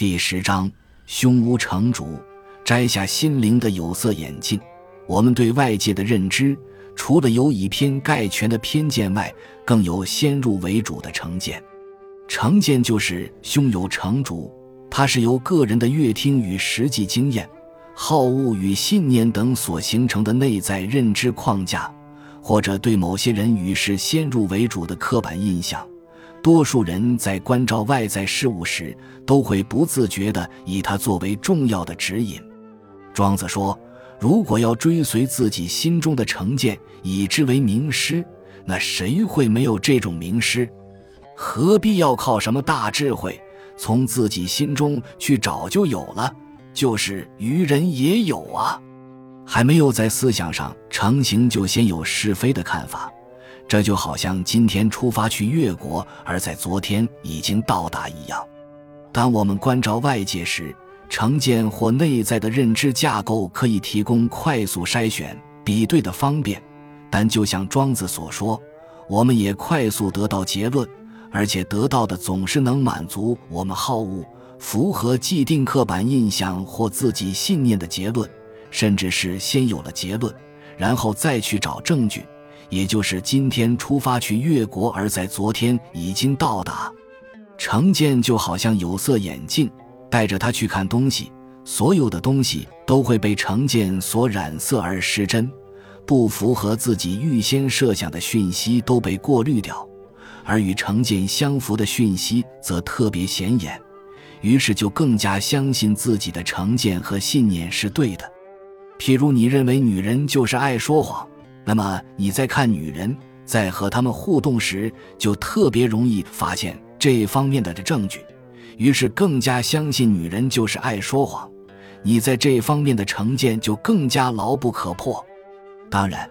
第十章：胸无成竹，摘下心灵的有色眼镜。我们对外界的认知，除了有以偏概全的偏见外，更有先入为主的成见。成见就是胸有成竹，它是由个人的阅听与实际经验、好恶与信念等所形成的内在认知框架，或者对某些人与事先入为主的刻板印象。多数人在关照外在事物时，都会不自觉地以它作为重要的指引。庄子说：“如果要追随自己心中的成见，以之为名师，那谁会没有这种名师？何必要靠什么大智慧，从自己心中去找就有了？就是愚人也有啊，还没有在思想上成型，就先有是非的看法。”这就好像今天出发去越国，而在昨天已经到达一样。当我们关照外界时，成见或内在的认知架构可以提供快速筛选、比对的方便，但就像庄子所说，我们也快速得到结论，而且得到的总是能满足我们好恶、符合既定刻板印象或自己信念的结论，甚至是先有了结论，然后再去找证据。也就是今天出发去越国，而在昨天已经到达。成见就好像有色眼镜，带着他去看东西，所有的东西都会被成见所染色而失真，不符合自己预先设想的讯息都被过滤掉，而与成见相符的讯息则特别显眼，于是就更加相信自己的成见和信念是对的。譬如你认为女人就是爱说谎。那么你在看女人在和他们互动时，就特别容易发现这方面的证据，于是更加相信女人就是爱说谎。你在这方面的成见就更加牢不可破。当然，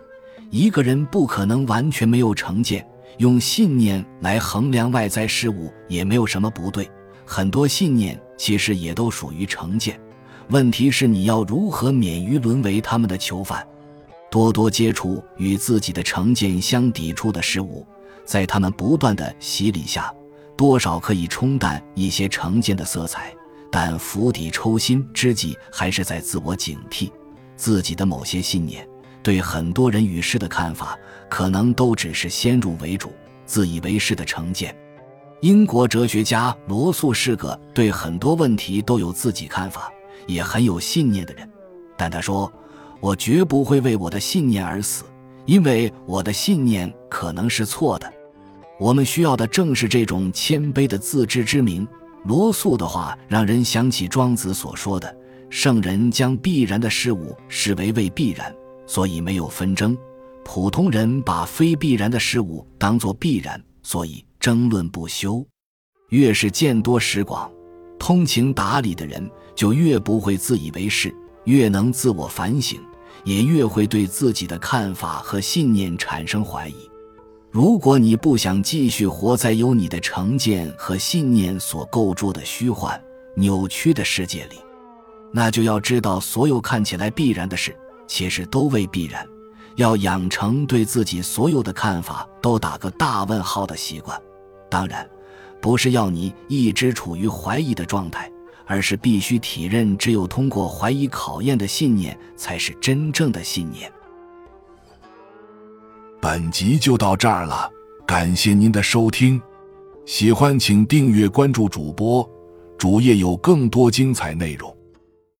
一个人不可能完全没有成见，用信念来衡量外在事物也没有什么不对。很多信念其实也都属于成见，问题是你要如何免于沦为他们的囚犯。多多接触与自己的成见相抵触的事物，在他们不断的洗礼下，多少可以冲淡一些成见的色彩，但釜底抽薪之际，还是在自我警惕自己的某些信念。对很多人与事的看法，可能都只是先入为主、自以为是的成见。英国哲学家罗素是个对很多问题都有自己看法，也很有信念的人，但他说。我绝不会为我的信念而死，因为我的信念可能是错的。我们需要的正是这种谦卑的自知之明。罗素的话让人想起庄子所说的：“圣人将必然的事物视为未必然，所以没有纷争；普通人把非必然的事物当作必然，所以争论不休。”越是见多识广、通情达理的人，就越不会自以为是，越能自我反省。也越会对自己的看法和信念产生怀疑。如果你不想继续活在由你的成见和信念所构筑的虚幻、扭曲的世界里，那就要知道，所有看起来必然的事，其实都未必然。要养成对自己所有的看法都打个大问号的习惯。当然，不是要你一直处于怀疑的状态。而是必须体认，只有通过怀疑考验的信念，才是真正的信念。本集就到这儿了，感谢您的收听，喜欢请订阅关注主播，主页有更多精彩内容。